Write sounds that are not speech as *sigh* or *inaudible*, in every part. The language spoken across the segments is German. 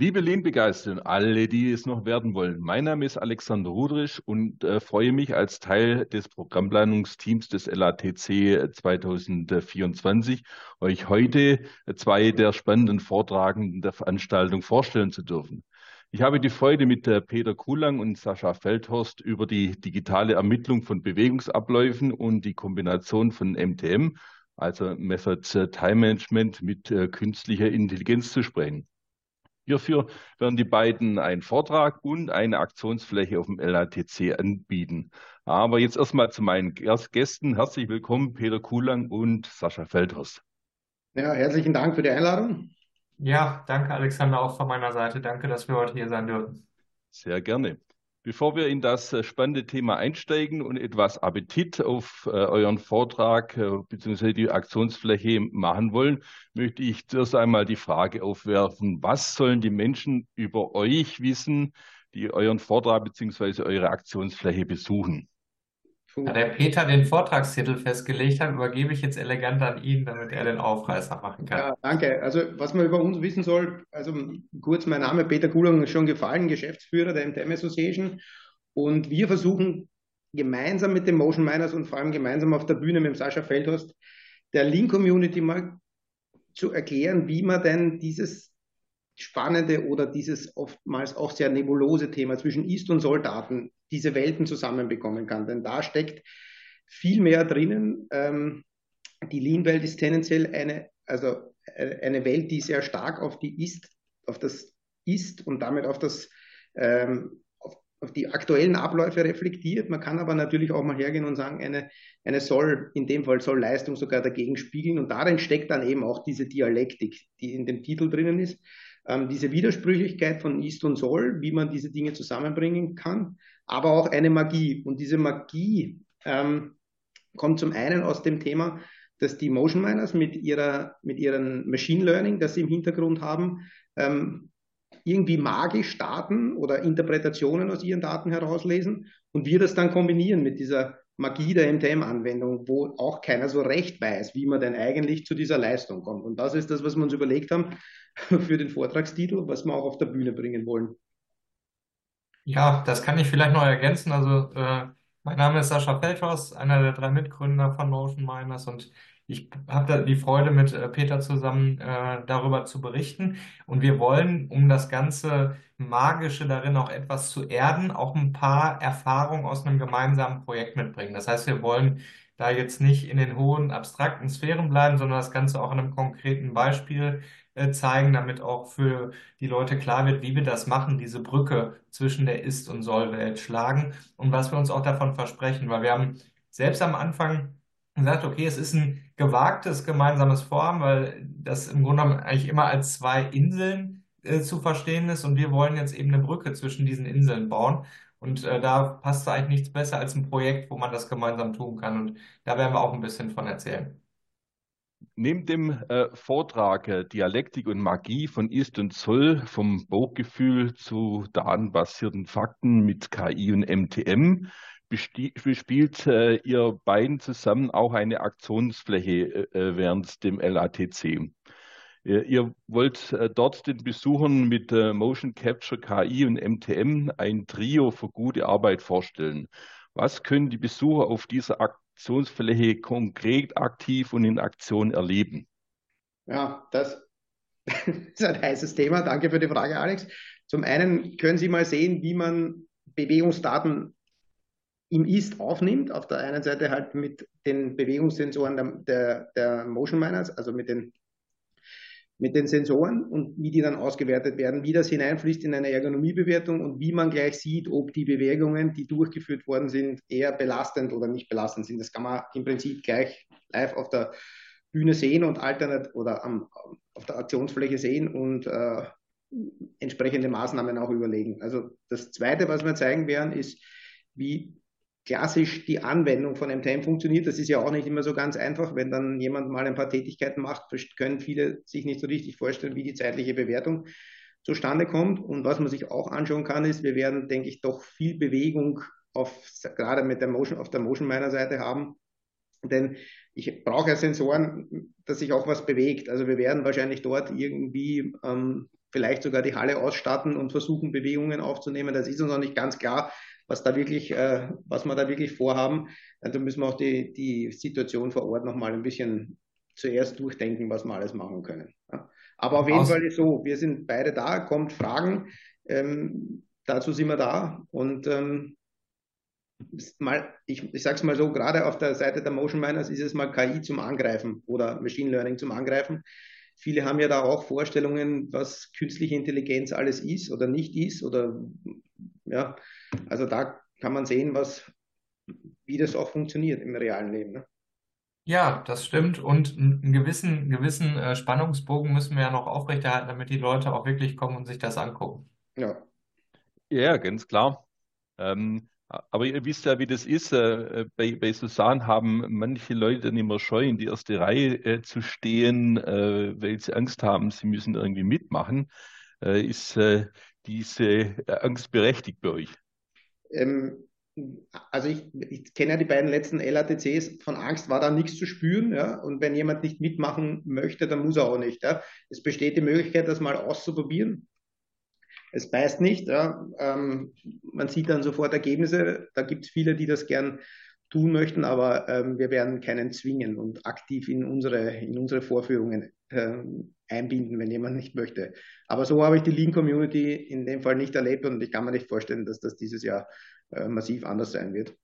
Liebe Lehnbegeisterte, alle, die es noch werden wollen. Mein Name ist Alexander Rudrich und äh, freue mich als Teil des Programmplanungsteams des LATC 2024, euch heute zwei der spannenden Vortragenden der Veranstaltung vorstellen zu dürfen. Ich habe die Freude, mit äh, Peter Kulang und Sascha Feldhorst über die digitale Ermittlung von Bewegungsabläufen und die Kombination von MTM, also Method Time Management, mit äh, künstlicher Intelligenz zu sprechen. Hierfür werden die beiden einen Vortrag und eine Aktionsfläche auf dem LATC anbieten. Aber jetzt erstmal zu meinen Gästen. Herzlich willkommen, Peter Kulang und Sascha Feldhorst. Ja, herzlichen Dank für die Einladung. Ja, danke Alexander auch von meiner Seite. Danke, dass wir heute hier sein dürfen. Sehr gerne. Bevor wir in das äh, spannende Thema einsteigen und etwas Appetit auf äh, euren Vortrag äh, bzw. die Aktionsfläche machen wollen, möchte ich zuerst einmal die Frage aufwerfen, was sollen die Menschen über euch wissen, die euren Vortrag bzw. eure Aktionsfläche besuchen? Da der Peter den Vortragstitel festgelegt hat, übergebe ich jetzt elegant an ihn, damit er den Aufreißer machen kann. Ja, danke. Also was man über uns wissen soll, also kurz, mein Name Peter Kuhlung ist schon gefallen, Geschäftsführer der MTM Association. Und wir versuchen gemeinsam mit den Motion Miners und vor allem gemeinsam auf der Bühne mit dem Sascha Feldhorst der Lean-Community mal zu erklären, wie man denn dieses spannende oder dieses oftmals auch sehr nebulose Thema zwischen Ist- und Soll-Daten diese Welten zusammenbekommen kann. Denn da steckt viel mehr drinnen. Ähm, die Lean-Welt ist tendenziell eine, also äh, eine Welt, die sehr stark auf die Ist, auf das Ist und damit auf das ähm, auf, auf, die aktuellen Abläufe reflektiert. Man kann aber natürlich auch mal hergehen und sagen, eine, eine soll, in dem Fall soll Leistung sogar dagegen spiegeln. Und darin steckt dann eben auch diese Dialektik, die in dem Titel drinnen ist. Ähm, diese Widersprüchlichkeit von Ist und Soll, wie man diese Dinge zusammenbringen kann aber auch eine Magie. Und diese Magie ähm, kommt zum einen aus dem Thema, dass die Motion Miners mit ihrer mit ihren Machine Learning, das sie im Hintergrund haben, ähm, irgendwie magisch Daten oder Interpretationen aus ihren Daten herauslesen und wir das dann kombinieren mit dieser Magie der MTM-Anwendung, wo auch keiner so recht weiß, wie man denn eigentlich zu dieser Leistung kommt. Und das ist das, was wir uns überlegt haben *laughs* für den Vortragstitel, was wir auch auf der Bühne bringen wollen. Ja, das kann ich vielleicht noch ergänzen. Also, äh, mein Name ist Sascha Feldhaus, einer der drei Mitgründer von Motion Miners und ich habe die Freude, mit äh, Peter zusammen äh, darüber zu berichten. Und wir wollen, um das ganze Magische darin auch etwas zu erden, auch ein paar Erfahrungen aus einem gemeinsamen Projekt mitbringen. Das heißt, wir wollen da jetzt nicht in den hohen abstrakten Sphären bleiben, sondern das Ganze auch in einem konkreten Beispiel äh, zeigen, damit auch für die Leute klar wird, wie wir das machen, diese Brücke zwischen der Ist- und Soll-Welt schlagen und was wir uns auch davon versprechen, weil wir haben selbst am Anfang gesagt, okay, es ist ein gewagtes gemeinsames Vorhaben, weil das im Grunde genommen eigentlich immer als zwei Inseln äh, zu verstehen ist und wir wollen jetzt eben eine Brücke zwischen diesen Inseln bauen. Und äh, da passt eigentlich nichts besser als ein Projekt, wo man das gemeinsam tun kann. Und da werden wir auch ein bisschen von erzählen. Neben dem äh, Vortrag äh, Dialektik und Magie von Ist und Zoll vom Bauchgefühl zu datenbasierten Fakten mit KI und MTM bespielt äh, ihr beiden zusammen auch eine Aktionsfläche äh, äh, während dem LATC. Ihr wollt äh, dort den Besuchern mit Motion Capture KI und MTM ein Trio für gute Arbeit vorstellen. Was können die Besucher auf dieser Aktion Aktionsfläche konkret aktiv und in Aktion erleben? Ja, das *laughs* ist ein heißes Thema. Danke für die Frage, Alex. Zum einen können Sie mal sehen, wie man Bewegungsdaten im Ist aufnimmt. Auf der einen Seite halt mit den Bewegungssensoren der, der, der Motion Miners, also mit den mit den Sensoren und wie die dann ausgewertet werden, wie das hineinfließt in eine Ergonomiebewertung und wie man gleich sieht, ob die Bewegungen, die durchgeführt worden sind, eher belastend oder nicht belastend sind. Das kann man im Prinzip gleich live auf der Bühne sehen und alternat oder am, auf der Aktionsfläche sehen und äh, entsprechende Maßnahmen auch überlegen. Also das Zweite, was wir zeigen werden, ist, wie klassisch die Anwendung von MTM funktioniert. Das ist ja auch nicht immer so ganz einfach. Wenn dann jemand mal ein paar Tätigkeiten macht, können viele sich nicht so richtig vorstellen, wie die zeitliche Bewertung zustande kommt. Und was man sich auch anschauen kann, ist, wir werden, denke ich, doch viel Bewegung auf, gerade mit der Motion, auf der Motion meiner Seite haben. Denn ich brauche ja Sensoren, dass sich auch was bewegt. Also wir werden wahrscheinlich dort irgendwie ähm, vielleicht sogar die Halle ausstatten und versuchen, Bewegungen aufzunehmen. Das ist uns noch nicht ganz klar, was da wirklich, äh, was wir da wirklich vorhaben. Also müssen wir auch die, die Situation vor Ort nochmal ein bisschen zuerst durchdenken, was wir alles machen können. Ja. Aber auf jeden Aus Fall ist so, wir sind beide da, kommt Fragen, ähm, dazu sind wir da und ähm, mal, ich, ich sage es mal so, gerade auf der Seite der Motion Miners ist es mal KI zum Angreifen oder Machine Learning zum Angreifen. Viele haben ja da auch Vorstellungen, was künstliche Intelligenz alles ist oder nicht ist oder ja, also da kann man sehen, was, wie das auch funktioniert im realen Leben. Ne? Ja, das stimmt. Und einen gewissen, gewissen äh, Spannungsbogen müssen wir ja noch aufrechterhalten, damit die Leute auch wirklich kommen und sich das angucken. Ja. Ja, ganz klar. Ähm, aber ihr wisst ja, wie das ist. Äh, bei, bei Susan haben manche Leute nicht mehr Scheu, in die erste Reihe äh, zu stehen, äh, weil sie Angst haben, sie müssen irgendwie mitmachen. Äh, ist äh, diese äh, Angst berechtigt bei euch? Ähm, also ich, ich kenne ja die beiden letzten LATCs, von Angst war da nichts zu spüren. Ja? Und wenn jemand nicht mitmachen möchte, dann muss er auch nicht. Ja? Es besteht die Möglichkeit, das mal auszuprobieren es beißt nicht. Ja. Ähm, man sieht dann sofort Ergebnisse. Da gibt es viele, die das gern tun möchten, aber ähm, wir werden keinen zwingen und aktiv in unsere, in unsere Vorführungen einbinden, wenn jemand nicht möchte. Aber so habe ich die Lean Community in dem Fall nicht erlebt und ich kann mir nicht vorstellen, dass das dieses Jahr äh, massiv anders sein wird.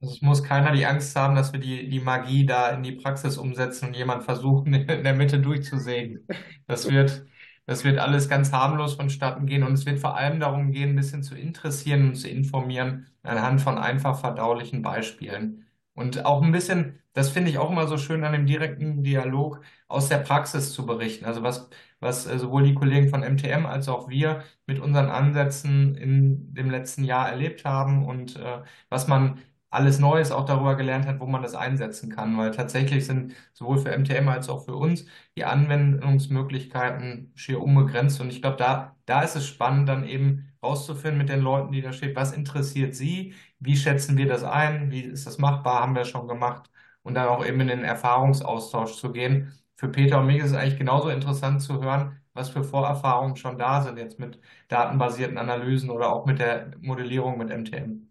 Also es muss keiner die Angst haben, dass wir die, die Magie da in die Praxis umsetzen und jemand versuchen, *laughs* in der Mitte durchzusägen. Das wird, das wird alles ganz harmlos vonstatten gehen und es wird vor allem darum gehen, ein bisschen zu interessieren und zu informieren anhand von einfach verdaulichen Beispielen. Und auch ein bisschen, das finde ich auch immer so schön an dem direkten Dialog, aus der Praxis zu berichten. Also was, was äh, sowohl die Kollegen von MTM als auch wir mit unseren Ansätzen in dem letzten Jahr erlebt haben und äh, was man alles Neues auch darüber gelernt hat, wo man das einsetzen kann, weil tatsächlich sind sowohl für MTM als auch für uns die Anwendungsmöglichkeiten schier unbegrenzt. Und ich glaube, da, da ist es spannend, dann eben rauszufinden mit den Leuten, die da stehen, was interessiert sie, wie schätzen wir das ein, wie ist das machbar, haben wir schon gemacht und dann auch eben in den Erfahrungsaustausch zu gehen. Für Peter und mich ist es eigentlich genauso interessant zu hören, was für Vorerfahrungen schon da sind jetzt mit datenbasierten Analysen oder auch mit der Modellierung mit MTM.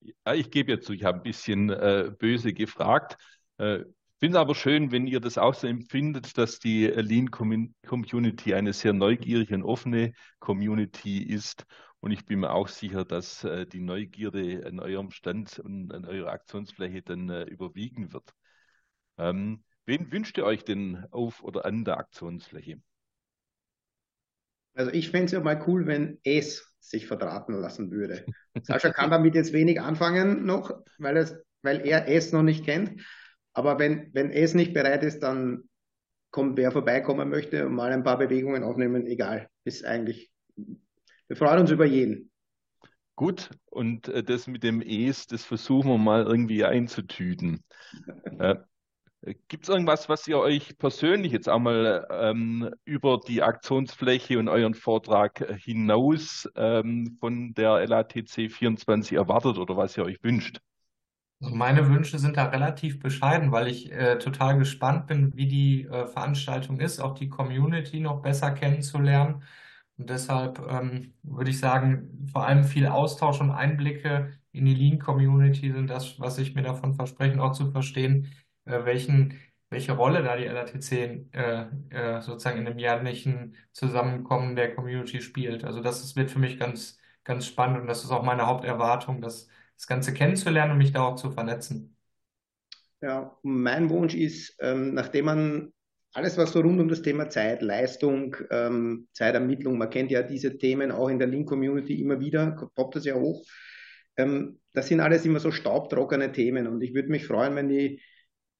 Ja, ich gebe jetzt zu, ich habe ein bisschen äh, böse gefragt. Äh, finde es aber schön, wenn ihr das auch so empfindet, dass die Lean Community eine sehr neugierige und offene Community ist. Und ich bin mir auch sicher, dass äh, die Neugierde an eurem Stand und an eurer Aktionsfläche dann äh, überwiegen wird. Ähm, wen wünscht ihr euch denn auf oder an der Aktionsfläche? Also ich fände es ja mal cool, wenn es sich verdrahten lassen würde. *laughs* Sascha kann damit jetzt wenig anfangen noch, weil, es, weil er es noch nicht kennt. Aber wenn, wenn es nicht bereit ist, dann kommt wer vorbeikommen möchte und mal ein paar Bewegungen aufnehmen, egal. Ist eigentlich, wir freuen uns über jeden. Gut, und äh, das mit dem Es, das versuchen wir mal irgendwie einzutüten. *laughs* äh, Gibt es irgendwas, was ihr euch persönlich jetzt einmal ähm, über die Aktionsfläche und euren Vortrag hinaus ähm, von der LATC 24 erwartet oder was ihr euch wünscht? Also meine Wünsche sind da relativ bescheiden, weil ich äh, total gespannt bin, wie die äh, Veranstaltung ist, auch die Community noch besser kennenzulernen. Und deshalb ähm, würde ich sagen, vor allem viel Austausch und Einblicke in die Lean-Community sind das, was ich mir davon verspreche, auch zu verstehen, äh, welchen, welche Rolle da die LATC äh, äh, sozusagen in dem jährlichen Zusammenkommen der Community spielt. Also das ist, wird für mich ganz, ganz spannend und das ist auch meine Haupterwartung, das, das Ganze kennenzulernen und mich da auch zu vernetzen. Ja, mein Wunsch ist, ähm, nachdem man alles, was so rund um das Thema Zeit, Leistung, ähm, Zeitermittlung, man kennt ja diese Themen auch in der Link-Community immer wieder, poppt das ja hoch. Ähm, das sind alles immer so staubtrockene Themen und ich würde mich freuen, wenn die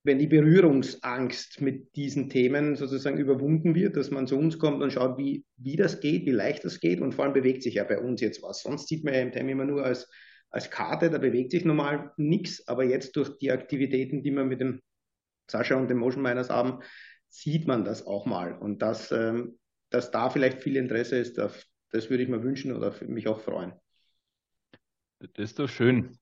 wenn die Berührungsangst mit diesen Themen sozusagen überwunden wird, dass man zu uns kommt und schaut, wie, wie das geht, wie leicht das geht und vor allem bewegt sich ja bei uns jetzt was. Sonst sieht man ja im Time immer nur als, als Karte, da bewegt sich normal nichts, aber jetzt durch die Aktivitäten, die wir mit dem Sascha und dem Motion Miners haben, sieht man das auch mal und dass, ähm, dass da vielleicht viel Interesse ist, das, das würde ich mir wünschen oder mich auch freuen. Das ist doch schön.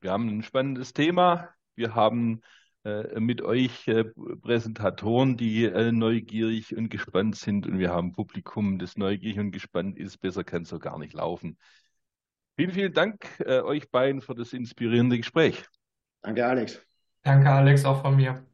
Wir haben ein spannendes Thema. Wir haben äh, mit euch äh, Präsentatoren, die äh, neugierig und gespannt sind. Und wir haben Publikum, das neugierig und gespannt ist. Besser kann es so gar nicht laufen. Vielen, vielen Dank äh, euch beiden für das inspirierende Gespräch. Danke, Alex. Danke, Alex, auch von mir.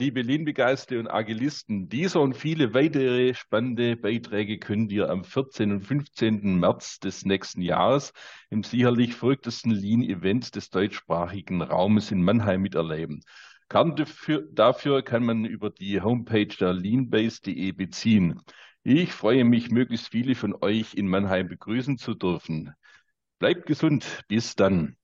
Liebe Lean-Begeisterte und Agilisten, dieser und viele weitere spannende Beiträge könnt ihr am 14. und 15. März des nächsten Jahres im sicherlich verrücktesten Lean-Event des deutschsprachigen Raumes in Mannheim miterleben. Karten dafür, dafür kann man über die Homepage der leanbase.de beziehen. Ich freue mich, möglichst viele von euch in Mannheim begrüßen zu dürfen. Bleibt gesund. Bis dann.